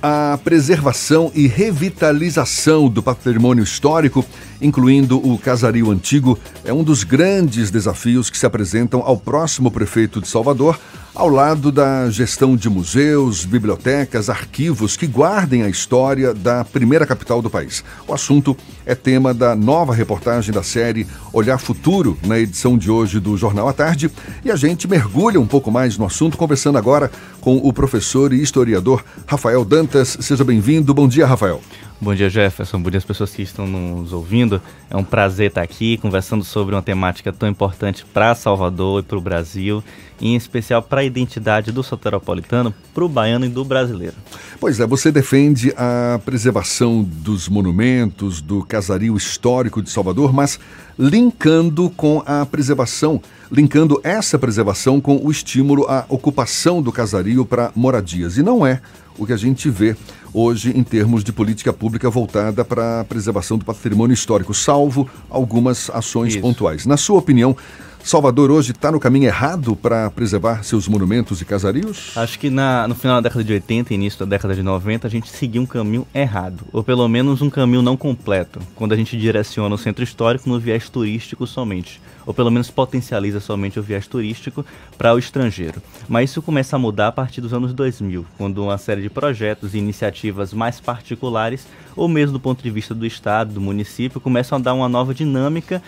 A preservação e revitalização do patrimônio histórico, incluindo o casario antigo, é um dos grandes desafios que se apresentam ao próximo prefeito de Salvador, ao lado da gestão de museus, bibliotecas, arquivos que guardem a história da primeira capital do país. O assunto é tema da nova reportagem da série Olhar Futuro, na edição de hoje do Jornal à Tarde, e a gente mergulha um pouco mais no assunto, conversando agora com o professor e historiador Rafael Dantas. Seja bem-vindo. Bom dia, Rafael. Bom dia, Jefferson. Bom dia às pessoas que estão nos ouvindo. É um prazer estar aqui conversando sobre uma temática tão importante para Salvador e para o Brasil, em especial para a identidade do soteropolitano, para o baiano e do brasileiro. Pois é, você defende a preservação dos monumentos, do casario histórico de Salvador, mas linkando com a preservação, linkando essa preservação com o estímulo à ocupação do casario para moradias. E não é o que a gente vê hoje em termos de política pública voltada para a preservação do patrimônio histórico, salvo algumas ações Isso. pontuais. Na sua opinião, Salvador hoje está no caminho errado para preservar seus monumentos e casarios? Acho que na, no final da década de 80 e início da década de 90 a gente seguiu um caminho errado, ou pelo menos um caminho não completo, quando a gente direciona o centro histórico no viés turístico somente, ou pelo menos potencializa somente o viés turístico para o estrangeiro. Mas isso começa a mudar a partir dos anos 2000, quando uma série de projetos e iniciativas mais particulares, ou mesmo do ponto de vista do Estado, do município, começam a dar uma nova dinâmica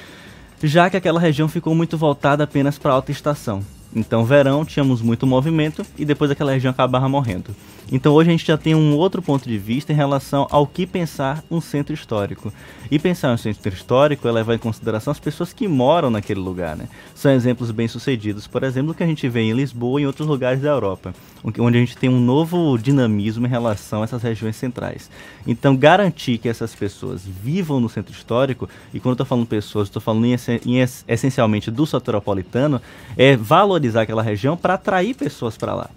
já que aquela região ficou muito voltada apenas para alta estação. Então, verão, tínhamos muito movimento e depois aquela região acabava morrendo. Então, hoje a gente já tem um outro ponto de vista em relação ao que pensar um centro histórico. E pensar um centro histórico é levar em consideração as pessoas que moram naquele lugar. Né? São exemplos bem-sucedidos, por exemplo, que a gente vê em Lisboa e em outros lugares da Europa, onde a gente tem um novo dinamismo em relação a essas regiões centrais. Então, garantir que essas pessoas vivam no centro histórico, e quando eu estou falando pessoas, estou falando em, em, essencialmente do soteropolitano, é valorizar valorizar aquela região para atrair pessoas para lá.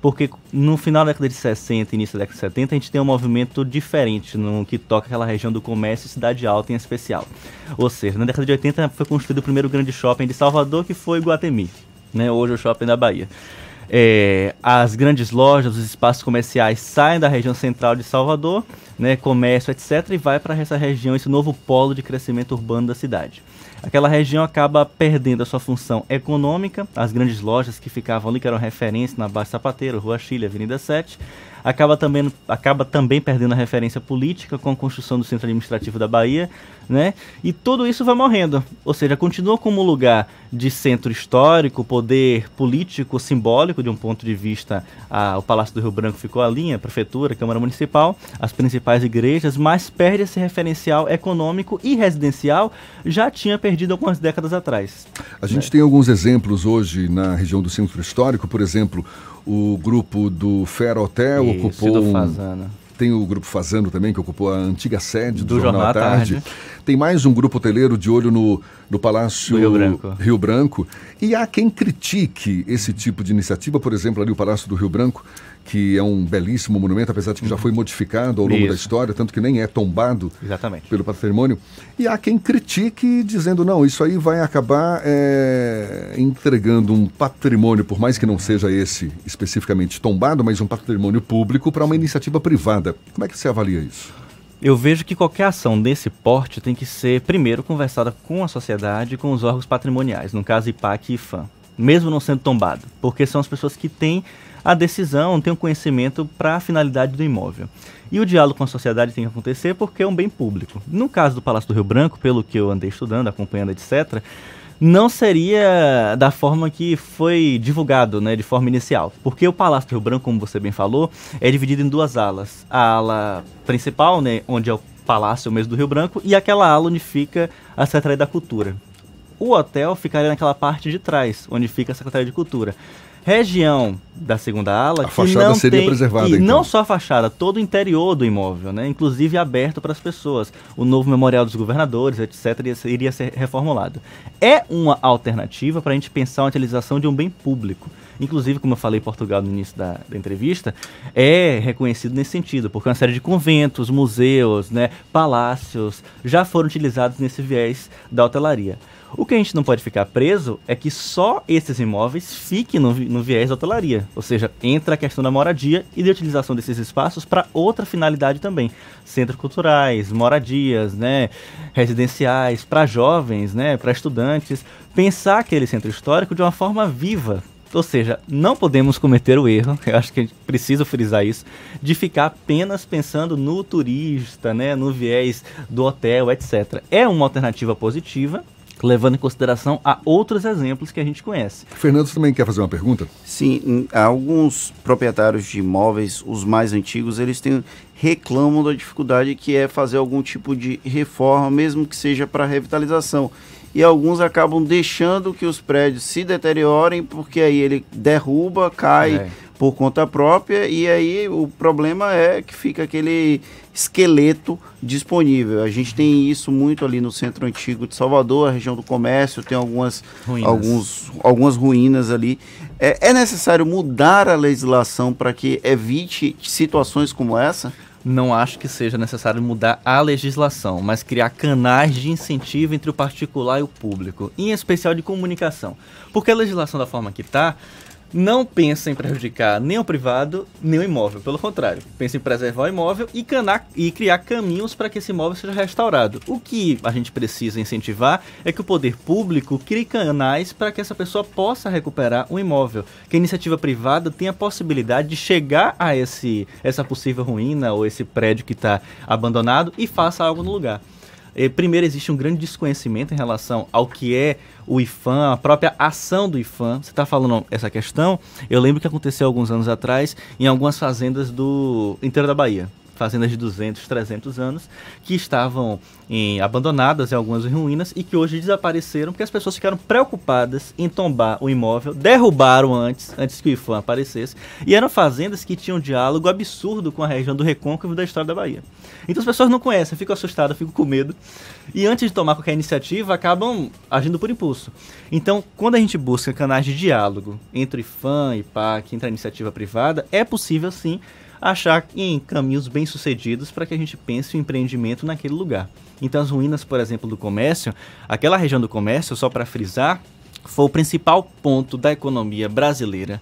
Porque no final da década de 60 início da década de 70, a gente tem um movimento diferente no que toca aquela região do comércio e cidade alta em especial. Ou seja, na década de 80 foi construído o primeiro grande shopping de Salvador, que foi Guatemi. Né? Hoje é o shopping da Bahia. É, as grandes lojas, os espaços comerciais saem da região central de Salvador, né, comércio, etc., e vai para essa região, esse novo polo de crescimento urbano da cidade aquela região acaba perdendo a sua função econômica, as grandes lojas que ficavam ali, que eram referência na Baixa Sapateiro, Rua Chile, Avenida 7, acaba também, acaba também perdendo a referência política com a construção do centro administrativo da Bahia, né? E tudo isso vai morrendo. Ou seja, continua como lugar de centro histórico, poder político, simbólico, de um ponto de vista, a, o Palácio do Rio Branco ficou ali, a Prefeitura, a Câmara Municipal, as principais igrejas, mas perde esse referencial econômico e residencial, já tinha perdido algumas décadas atrás. A gente né? tem alguns exemplos hoje na região do centro histórico, por exemplo, o grupo do Fera Hotel Isso, ocupou. Do Fazana. Tem o grupo Fazano também, que ocupou a antiga sede do, do Jornal, à Tarde. Tarde. Tem mais um grupo hoteleiro de olho no, no Palácio Rio Branco. Rio Branco. E há quem critique esse tipo de iniciativa, por exemplo, ali o Palácio do Rio Branco, que é um belíssimo monumento, apesar de que já foi modificado ao longo Isso. da história, tanto que nem é tombado Exatamente. pelo patrimônio. E há quem critique dizendo, não, isso aí vai acabar é, entregando um patrimônio, por mais que não seja esse especificamente tombado, mas um patrimônio público para uma iniciativa privada. Como é que você avalia isso? Eu vejo que qualquer ação desse porte tem que ser, primeiro, conversada com a sociedade e com os órgãos patrimoniais, no caso IPAC e IFAM, mesmo não sendo tombado, porque são as pessoas que têm a decisão, tem o conhecimento para a finalidade do imóvel. E o diálogo com a sociedade tem que acontecer porque é um bem público. No caso do Palácio do Rio Branco, pelo que eu andei estudando, acompanhando, etc., não seria da forma que foi divulgado, né, de forma inicial. Porque o Palácio do Rio Branco, como você bem falou, é dividido em duas alas. A ala principal, né, onde é o Palácio mesmo do Rio Branco, e aquela ala onde fica a Secretaria da Cultura. O hotel ficaria naquela parte de trás, onde fica a Secretaria de Cultura região da segunda ala a que fachada não seria tem, preservada e então. não só a fachada, todo o interior do imóvel, né, inclusive aberto para as pessoas. O novo memorial dos governadores, etc, iria ser reformulado. É uma alternativa para a gente pensar a utilização de um bem público. Inclusive, como eu falei Portugal no início da, da entrevista, é reconhecido nesse sentido, porque uma série de conventos, museus, né, palácios já foram utilizados nesse viés da hotelaria. O que a gente não pode ficar preso é que só esses imóveis fiquem no, no viés da hotelaria. Ou seja, entra a questão da moradia e de utilização desses espaços para outra finalidade também. Centros culturais, moradias, né, residenciais, para jovens, né, para estudantes. Pensar aquele centro histórico de uma forma viva, ou seja, não podemos cometer o erro, eu acho que a gente precisa frisar isso, de ficar apenas pensando no turista, né, no viés do hotel, etc. É uma alternativa positiva, levando em consideração a outros exemplos que a gente conhece. Fernando também quer fazer uma pergunta? Sim, alguns proprietários de imóveis, os mais antigos, eles têm reclamam da dificuldade que é fazer algum tipo de reforma, mesmo que seja para revitalização. E alguns acabam deixando que os prédios se deteriorem, porque aí ele derruba, cai é. por conta própria, e aí o problema é que fica aquele esqueleto disponível. A gente tem isso muito ali no centro antigo de Salvador, a região do comércio, tem algumas ruínas, alguns, algumas ruínas ali. É, é necessário mudar a legislação para que evite situações como essa? Não acho que seja necessário mudar a legislação, mas criar canais de incentivo entre o particular e o público, em especial de comunicação. Porque a legislação da forma que está, não pensa em prejudicar nem o privado, nem o imóvel. Pelo contrário, pensa em preservar o imóvel e, canar, e criar caminhos para que esse imóvel seja restaurado. O que a gente precisa incentivar é que o poder público crie canais para que essa pessoa possa recuperar o imóvel. Que a iniciativa privada tenha a possibilidade de chegar a esse, essa possível ruína ou esse prédio que está abandonado e faça algo no lugar. Eh, primeiro, existe um grande desconhecimento em relação ao que é o IFAM, a própria ação do IFAM. Você está falando essa questão? Eu lembro que aconteceu alguns anos atrás em algumas fazendas do interior da Bahia fazendas de 200, 300 anos, que estavam em, abandonadas em algumas ruínas e que hoje desapareceram porque as pessoas ficaram preocupadas em tombar o imóvel, derrubaram antes, antes que o IFAM aparecesse, e eram fazendas que tinham um diálogo absurdo com a região do Recôncavo da história da Bahia. Então as pessoas não conhecem, ficam assustadas, ficam com medo, e antes de tomar qualquer iniciativa, acabam agindo por impulso. Então, quando a gente busca canais de diálogo entre IFAM e PAC, entre a iniciativa privada, é possível sim achar em caminhos bem sucedidos para que a gente pense o empreendimento naquele lugar. Então, as ruínas, por exemplo, do comércio, aquela região do comércio, só para frisar, foi o principal ponto da economia brasileira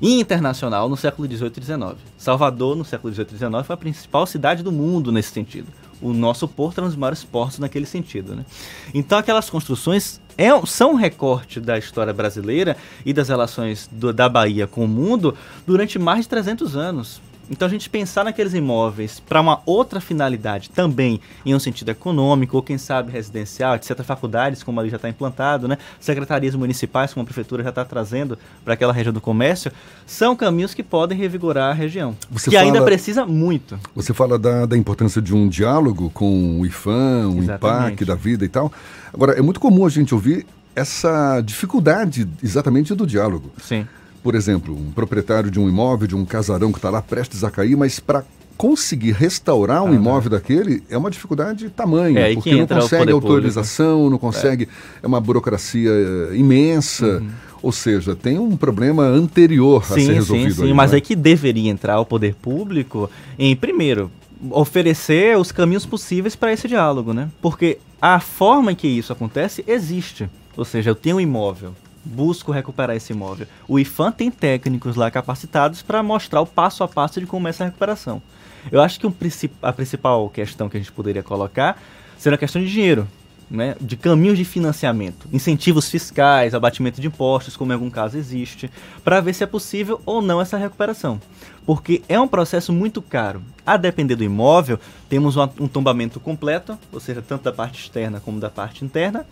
e internacional no século XVIII e XIX. Salvador, no século XVIII e XIX, foi a principal cidade do mundo nesse sentido. O nosso porto era um dos maiores portos naquele sentido. Né? Então, aquelas construções é, são um recorte da história brasileira e das relações do, da Bahia com o mundo durante mais de 300 anos. Então a gente pensar naqueles imóveis para uma outra finalidade também, em um sentido econômico, ou quem sabe residencial, etc. Faculdades, como ali já está implantado, né? secretarias municipais, como a prefeitura já está trazendo para aquela região do comércio, são caminhos que podem revigorar a região. Você que fala, ainda precisa muito. Você fala da, da importância de um diálogo com o IFAM, o IPAC da vida e tal. Agora, é muito comum a gente ouvir essa dificuldade exatamente do diálogo. Sim por exemplo, um proprietário de um imóvel, de um casarão que está lá prestes a cair, mas para conseguir restaurar um ah, imóvel daquele é uma dificuldade tamanha, é, porque não consegue autorização, não consegue, é. é. uma burocracia eh, imensa. Uhum. Ou seja, tem um problema anterior sim, a ser resolvido. Sim, sim, aí, mas né? é que deveria entrar o poder público em, primeiro, oferecer os caminhos possíveis para esse diálogo, né? Porque a forma em que isso acontece existe. Ou seja, eu tenho um imóvel, busco recuperar esse imóvel. O IFAM tem técnicos lá capacitados para mostrar o passo a passo de como é essa recuperação. Eu acho que um, a principal questão que a gente poderia colocar seria a questão de dinheiro né, de caminhos de financiamento, incentivos fiscais, abatimento de impostos, como em algum caso existe, para ver se é possível ou não essa recuperação. Porque é um processo muito caro. A depender do imóvel, temos um, um tombamento completo, ou seja, tanto da parte externa como da parte interna,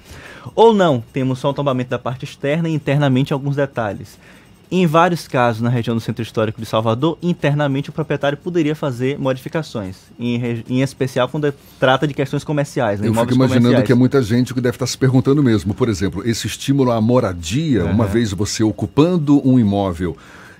ou não, temos só um tombamento da parte externa e internamente alguns detalhes. Em vários casos, na região do Centro Histórico de Salvador, internamente o proprietário poderia fazer modificações, em, em especial quando trata de questões comerciais. Né, Eu fico imaginando que é muita gente que deve estar se perguntando mesmo. Por exemplo, esse estímulo à moradia, uhum. uma vez você ocupando um imóvel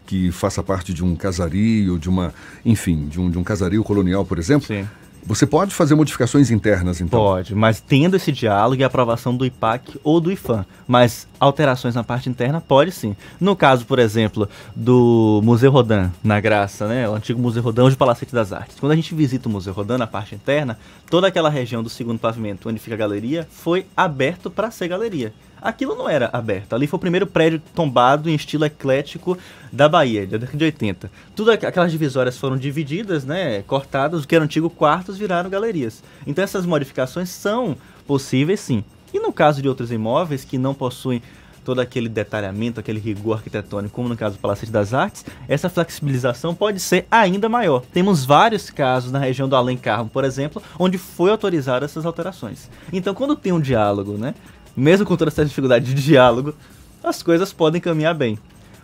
que faça parte de um casario, de uma, enfim, de um, de um casario colonial, por exemplo. Sim Você pode fazer modificações internas, então? Pode, mas tendo esse diálogo e aprovação do IPAC ou do IFAM. Mas alterações na parte interna pode sim. No caso, por exemplo, do Museu Rodin, na Graça, né? O antigo Museu Rodin, hoje Palacete das Artes. Quando a gente visita o Museu Rodin, na parte interna, toda aquela região do segundo pavimento onde fica a galeria foi aberto para ser galeria aquilo não era aberto. Ali foi o primeiro prédio tombado em estilo eclético da Bahia, da década de 80. Tudo aquelas divisórias foram divididas, né, cortadas, o que eram antigos quartos viraram galerias. Então essas modificações são possíveis sim. E no caso de outros imóveis que não possuem todo aquele detalhamento, aquele rigor arquitetônico, como no caso do Palacete das Artes, essa flexibilização pode ser ainda maior. Temos vários casos na região do Além Carmo, por exemplo, onde foi autorizada essas alterações. Então, quando tem um diálogo, né, mesmo com toda essa dificuldade de diálogo, as coisas podem caminhar bem.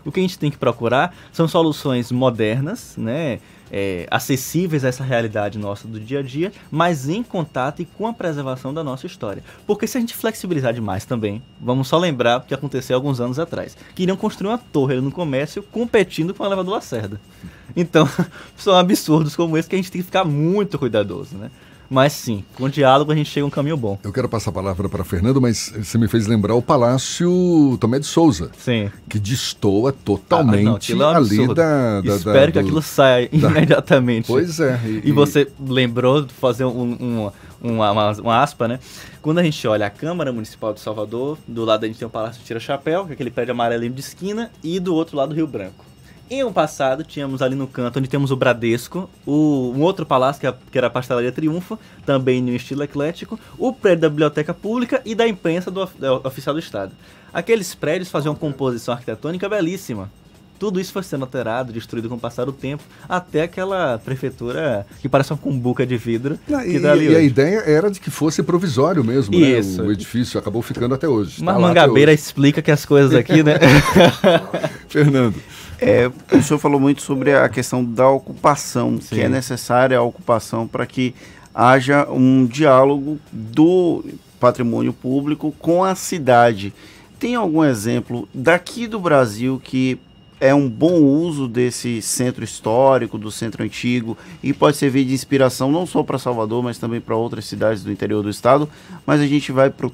O que a gente tem que procurar são soluções modernas, né, é, acessíveis a essa realidade nossa do dia a dia, mas em contato e com a preservação da nossa história. Porque se a gente flexibilizar demais também, vamos só lembrar o que aconteceu alguns anos atrás. Queriam construir uma torre no comércio competindo com a Leva do Lacerda. Então, são absurdos como esse que a gente tem que ficar muito cuidadoso, né? Mas sim, com diálogo a gente chega a um caminho bom. Eu quero passar a palavra para Fernando, mas você me fez lembrar o Palácio Tomé de Souza. Sim. Que destoa totalmente ah, não, é um ali da, da, Espero da, que aquilo saia da... imediatamente. Pois é. E, e, você lembrou de fazer um, um, uma, uma, uma, aspa, né? Quando a gente olha a Câmara Municipal de Salvador, do lado a gente tem o Palácio Tira Chapéu, que é aquele prédio amarelinho de esquina, e do outro lado o Rio Branco. Em um passado, tínhamos ali no canto, onde temos o Bradesco, o, um outro palácio, que, é, que era a Pastelaria Triunfo, também no estilo eclético, o prédio da Biblioteca Pública e da imprensa do, do Oficial do Estado. Aqueles prédios faziam uma composição arquitetônica belíssima. Tudo isso foi sendo alterado, destruído com o passar do tempo, até aquela prefeitura que parece uma cumbuca de vidro. Não, e, tá e a ideia era de que fosse provisório mesmo, né? né? O edifício acabou ficando até hoje. Mas tá Mangabeira explica que as coisas aqui, né? Fernando. É, o senhor falou muito sobre a questão da ocupação, Sim. que é necessária a ocupação para que haja um diálogo do patrimônio público com a cidade. Tem algum exemplo daqui do Brasil que é um bom uso desse centro histórico, do centro antigo, e pode servir de inspiração não só para Salvador, mas também para outras cidades do interior do estado. Mas a gente vai para o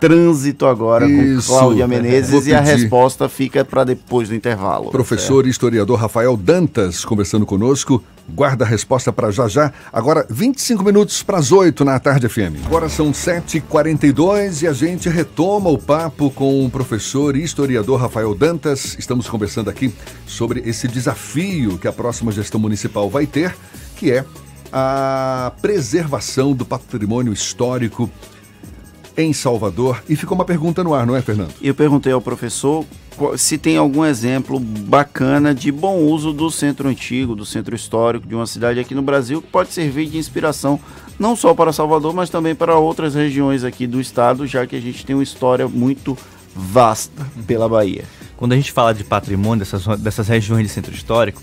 trânsito agora Isso. com Cláudia Menezes e a resposta fica para depois do intervalo. Professor e historiador Rafael Dantas conversando conosco. Guarda a resposta para já já. Agora, 25 minutos para as 8 na tarde FM. Agora são 7h42 e a gente retoma o papo com o professor e historiador Rafael Dantas. Estamos conversando aqui sobre esse desafio que a próxima gestão municipal vai ter, que é a preservação do patrimônio histórico em Salvador. E ficou uma pergunta no ar, não é, Fernando? Eu perguntei ao professor se tem algum exemplo bacana de bom uso do centro antigo, do centro histórico de uma cidade aqui no Brasil, que pode servir de inspiração não só para Salvador, mas também para outras regiões aqui do estado, já que a gente tem uma história muito vasta pela Bahia. Quando a gente fala de patrimônio dessas, dessas regiões de centro histórico,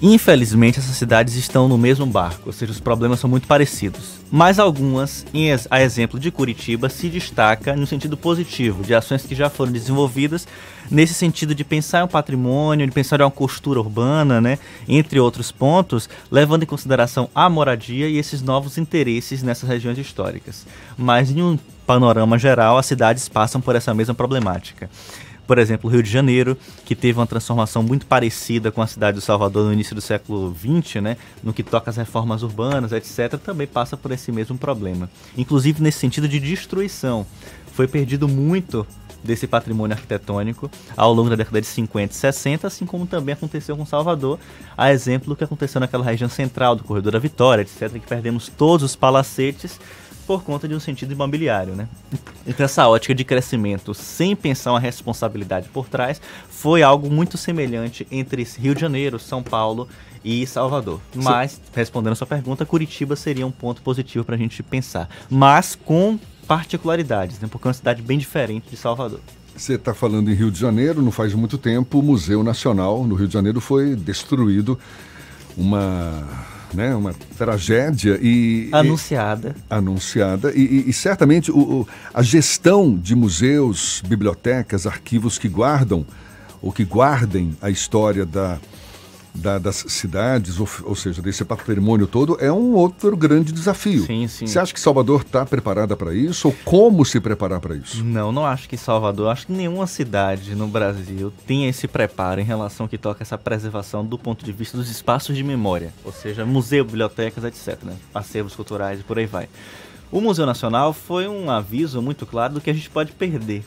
Infelizmente, essas cidades estão no mesmo barco, ou seja, os problemas são muito parecidos. Mas algumas, a exemplo de Curitiba, se destaca no sentido positivo, de ações que já foram desenvolvidas nesse sentido de pensar em um patrimônio, de pensar em uma costura urbana, né, entre outros pontos, levando em consideração a moradia e esses novos interesses nessas regiões históricas. Mas em um panorama geral, as cidades passam por essa mesma problemática. Por exemplo, o Rio de Janeiro, que teve uma transformação muito parecida com a cidade do Salvador no início do século XX, né, no que toca às reformas urbanas, etc., também passa por esse mesmo problema. Inclusive nesse sentido de destruição. Foi perdido muito desse patrimônio arquitetônico ao longo da década de 50 e 60, assim como também aconteceu com Salvador, a exemplo do que aconteceu naquela região central do Corredor da Vitória, etc., que perdemos todos os palacetes por conta de um sentido imobiliário, né? Então essa ótica de crescimento sem pensar uma responsabilidade por trás foi algo muito semelhante entre Rio de Janeiro, São Paulo e Salvador. Mas, respondendo a sua pergunta, Curitiba seria um ponto positivo para a gente pensar. Mas com particularidades, né? Porque é uma cidade bem diferente de Salvador. Você está falando em Rio de Janeiro, não faz muito tempo, o Museu Nacional no Rio de Janeiro foi destruído. Uma né? Uma tragédia e anunciada, e, anunciada e, e, e certamente o, o, a gestão de museus, bibliotecas, arquivos que guardam ou que guardem a história da da, das cidades, ou, ou, seja, desse patrimônio todo, é um outro grande desafio. Sim, sim. Você acha que Salvador está preparada para isso ou como se preparar para isso? Não, não acho que Salvador, acho que nenhuma cidade no Brasil tem esse preparo em relação ao que toca essa preservação do ponto de vista dos espaços de memória, ou seja, museu, bibliotecas, etc, né? acervos culturais e por aí vai. O Museu Nacional foi um aviso muito claro do que a gente pode perder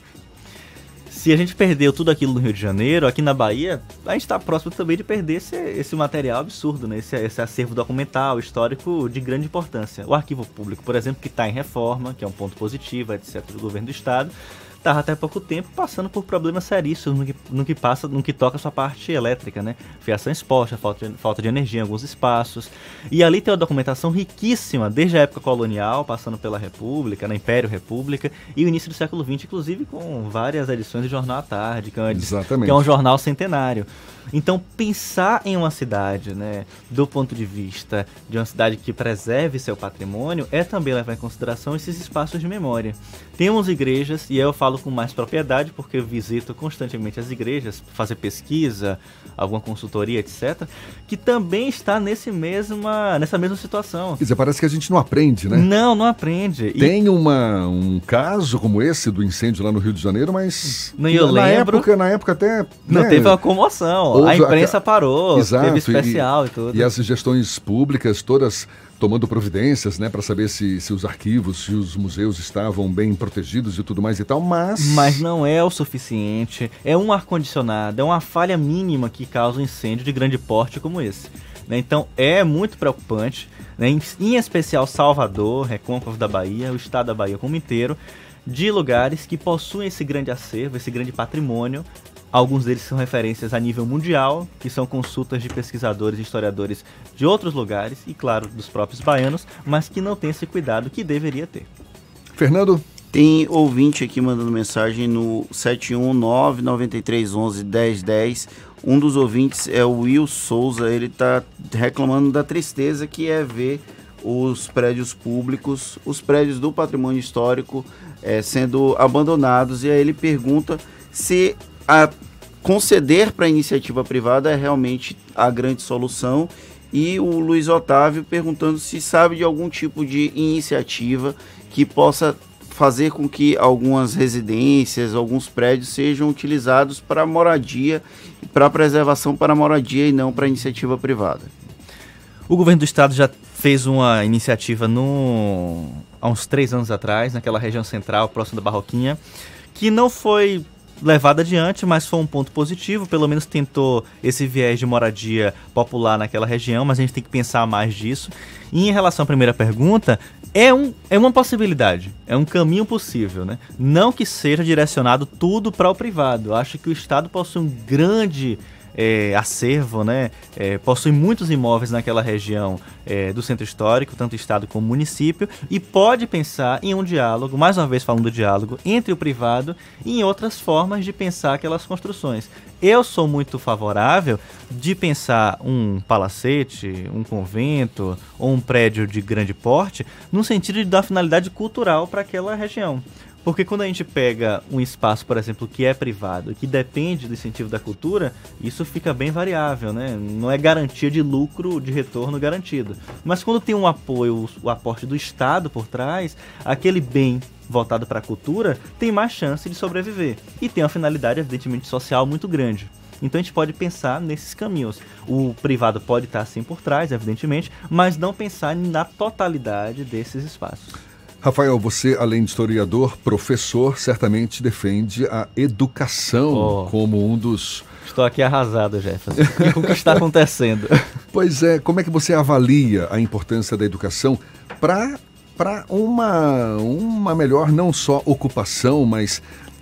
se a gente perdeu tudo aquilo no Rio de Janeiro, aqui na Bahia, a gente está próximo também de perder esse, esse material absurdo, né? esse, esse acervo documental, histórico de grande importância. O arquivo público, por exemplo, que está em reforma, que é um ponto positivo, etc., do governo do Estado, estava até pouco tempo passando por problemas seríssimos no que, no que passa, no que toca a sua parte elétrica, né? Fiação exposta, falta de, falta de energia em alguns espaços. E ali tem uma documentação riquíssima, desde a época colonial, passando pela República, na Império República, e o início do século XX, inclusive com várias edições de Jornal à Tarde, que é, uma, que é um jornal centenário. Então, pensar em uma cidade, né, do ponto de vista de uma cidade que preserve seu patrimônio, é também levar em consideração esses espaços de memória. Temos igrejas, e eu falo com mais propriedade porque eu visito constantemente as igrejas, fazer pesquisa, alguma consultoria, etc., que também está nesse mesma, nessa mesma situação. Quer dizer, parece que a gente não aprende, né? Não, não aprende. Tem e... uma, um caso como esse do incêndio lá no Rio de Janeiro, mas não, eu na lembro, época, na época até não né, teve uma comoção. a imprensa parou, Exato, teve especial e, e tudo. E as gestões públicas todas tomando providências, né, para saber se, se os arquivos, se os museus estavam bem protegidos e tudo mais e tal, mas... Mas não é o suficiente, é um ar-condicionado, é uma falha mínima que causa um incêndio de grande porte como esse. Né? Então é muito preocupante, né? em, em especial Salvador, Recôncavo da Bahia, o estado da Bahia como inteiro, de lugares que possuem esse grande acervo, esse grande patrimônio, Alguns deles são referências a nível mundial, que são consultas de pesquisadores e historiadores de outros lugares e, claro, dos próprios baianos, mas que não tem esse cuidado que deveria ter. Fernando? Tem ouvinte aqui mandando mensagem no 719-9311-1010. Um dos ouvintes é o Will Souza, ele está reclamando da tristeza que é ver os prédios públicos, os prédios do patrimônio histórico é, sendo abandonados. E aí ele pergunta se a conceder para a iniciativa privada é realmente a grande solução. E o Luiz Otávio perguntando se sabe de algum tipo de iniciativa que possa fazer com que algumas residências, alguns prédios sejam utilizados para moradia, para preservação para moradia e não para iniciativa privada. O governo do estado já fez uma iniciativa no, há uns três anos atrás, naquela região central, próximo da Barroquinha, que não foi levado adiante, mas foi um ponto positivo. Pelo menos tentou esse viés de moradia popular naquela região, mas a gente tem que pensar mais disso. E em relação à primeira pergunta, é, um, é uma possibilidade, é um caminho possível, né? Não que seja direcionado tudo para o privado. Eu acho que o Estado possui um grande é, acervo, né? É, possui muitos imóveis naquela região é, do centro histórico, tanto estado como município, e pode pensar em um diálogo, mais uma vez falando do diálogo, entre o privado e em outras formas de pensar aquelas construções. Eu sou muito favorável de pensar um palacete, um convento ou um prédio de grande porte no sentido de dar finalidade cultural para aquela região. Porque quando a gente pega um espaço, por exemplo, que é privado, que depende do incentivo da cultura, isso fica bem variável, né? Não é garantia de lucro, de retorno garantido. Mas quando tem um apoio, o aporte do Estado por trás, aquele bem voltado para a cultura tem mais chance de sobreviver. E tem uma finalidade, evidentemente, social muito grande. Então a gente pode pensar nesses caminhos. O privado pode estar assim por trás, evidentemente, mas não pensar na totalidade desses espaços. Rafael, você, além de historiador, professor, certamente defende a educação oh. como um dos. Estou aqui arrasado, Jefferson. o que está acontecendo? Pois é, como é que você avalia a importância da educação para para uma, uma melhor não só ocupação, mas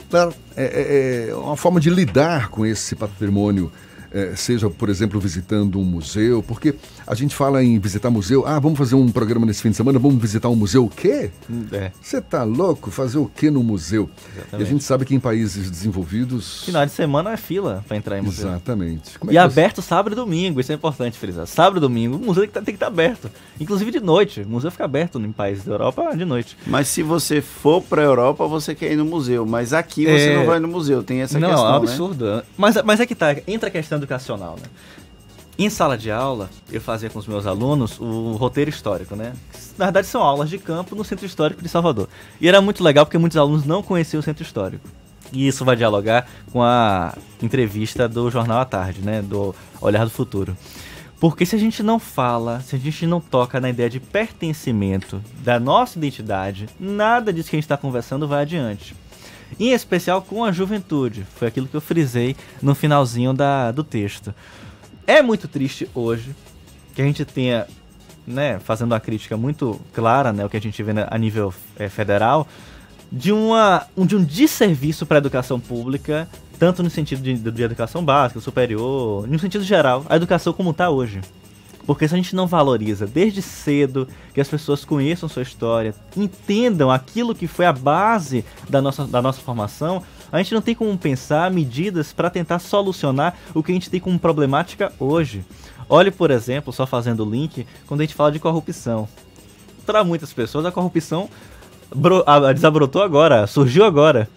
pra, é, é, é uma forma de lidar com esse patrimônio é, seja, por exemplo, visitando um museu, porque a gente fala em visitar museu, ah, vamos fazer um programa nesse fim de semana, vamos visitar um museu, o quê? É. Você é. tá louco? Fazer o quê no museu? Exatamente. E a gente sabe que em países desenvolvidos... Final de semana é fila para entrar em museu. Exatamente. É e aberto você... sábado e domingo, isso é importante frisar. Sábado e domingo, o museu tem que tá, estar tá aberto. Inclusive de noite, o museu fica aberto em países da Europa de noite. Mas se você for para a Europa, você quer ir no museu, mas aqui você é... não vai no museu, tem essa não, questão, Não, é um absurdo. Né? Mas, mas é que tá, entra a questão educacional, né? Em sala de aula, eu fazia com os meus alunos o roteiro histórico, né? Na verdade, são aulas de campo no Centro Histórico de Salvador. E era muito legal porque muitos alunos não conheciam o Centro Histórico. E isso vai dialogar com a entrevista do Jornal à Tarde, né? Do Olhar do Futuro. Porque se a gente não fala, se a gente não toca na ideia de pertencimento da nossa identidade, nada disso que a gente está conversando vai adiante. Em especial com a juventude. Foi aquilo que eu frisei no finalzinho da, do texto. É muito triste hoje que a gente tenha, né, fazendo uma crítica muito clara, né, o que a gente vê a nível é, federal, de, uma, um, de um desserviço para a educação pública, tanto no sentido de, de educação básica, superior, no sentido geral, a educação como está hoje. Porque se a gente não valoriza desde cedo que as pessoas conheçam sua história, entendam aquilo que foi a base da nossa, da nossa formação, a gente não tem como pensar medidas para tentar solucionar o que a gente tem como problemática hoje. Olhe, por exemplo, só fazendo o link, quando a gente fala de corrupção. Para muitas pessoas, a corrupção desabrotou agora, surgiu agora.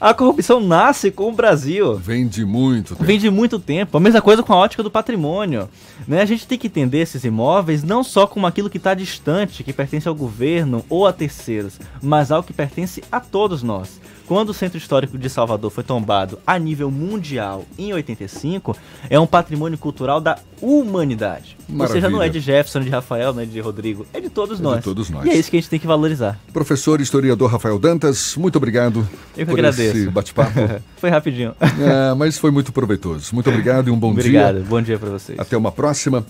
A corrupção nasce com o Brasil. Vem de muito tempo. Vem de muito tempo. A mesma coisa com a ótica do patrimônio. Né? A gente tem que entender esses imóveis não só como aquilo que está distante, que pertence ao governo ou a terceiros, mas ao que pertence a todos nós. Quando o Centro Histórico de Salvador foi tombado a nível mundial em 85, é um patrimônio cultural da humanidade. Maravilha. Ou seja, não é de Jefferson, de Rafael, não é de Rodrigo, é de todos é nós. De todos nós. E é isso que a gente tem que valorizar. Professor historiador Rafael Dantas, muito obrigado Eu que por agradeço. esse bate-papo. foi rapidinho. É, mas foi muito proveitoso. Muito obrigado e um bom obrigado. dia. Obrigado, bom dia para vocês. Até uma próxima.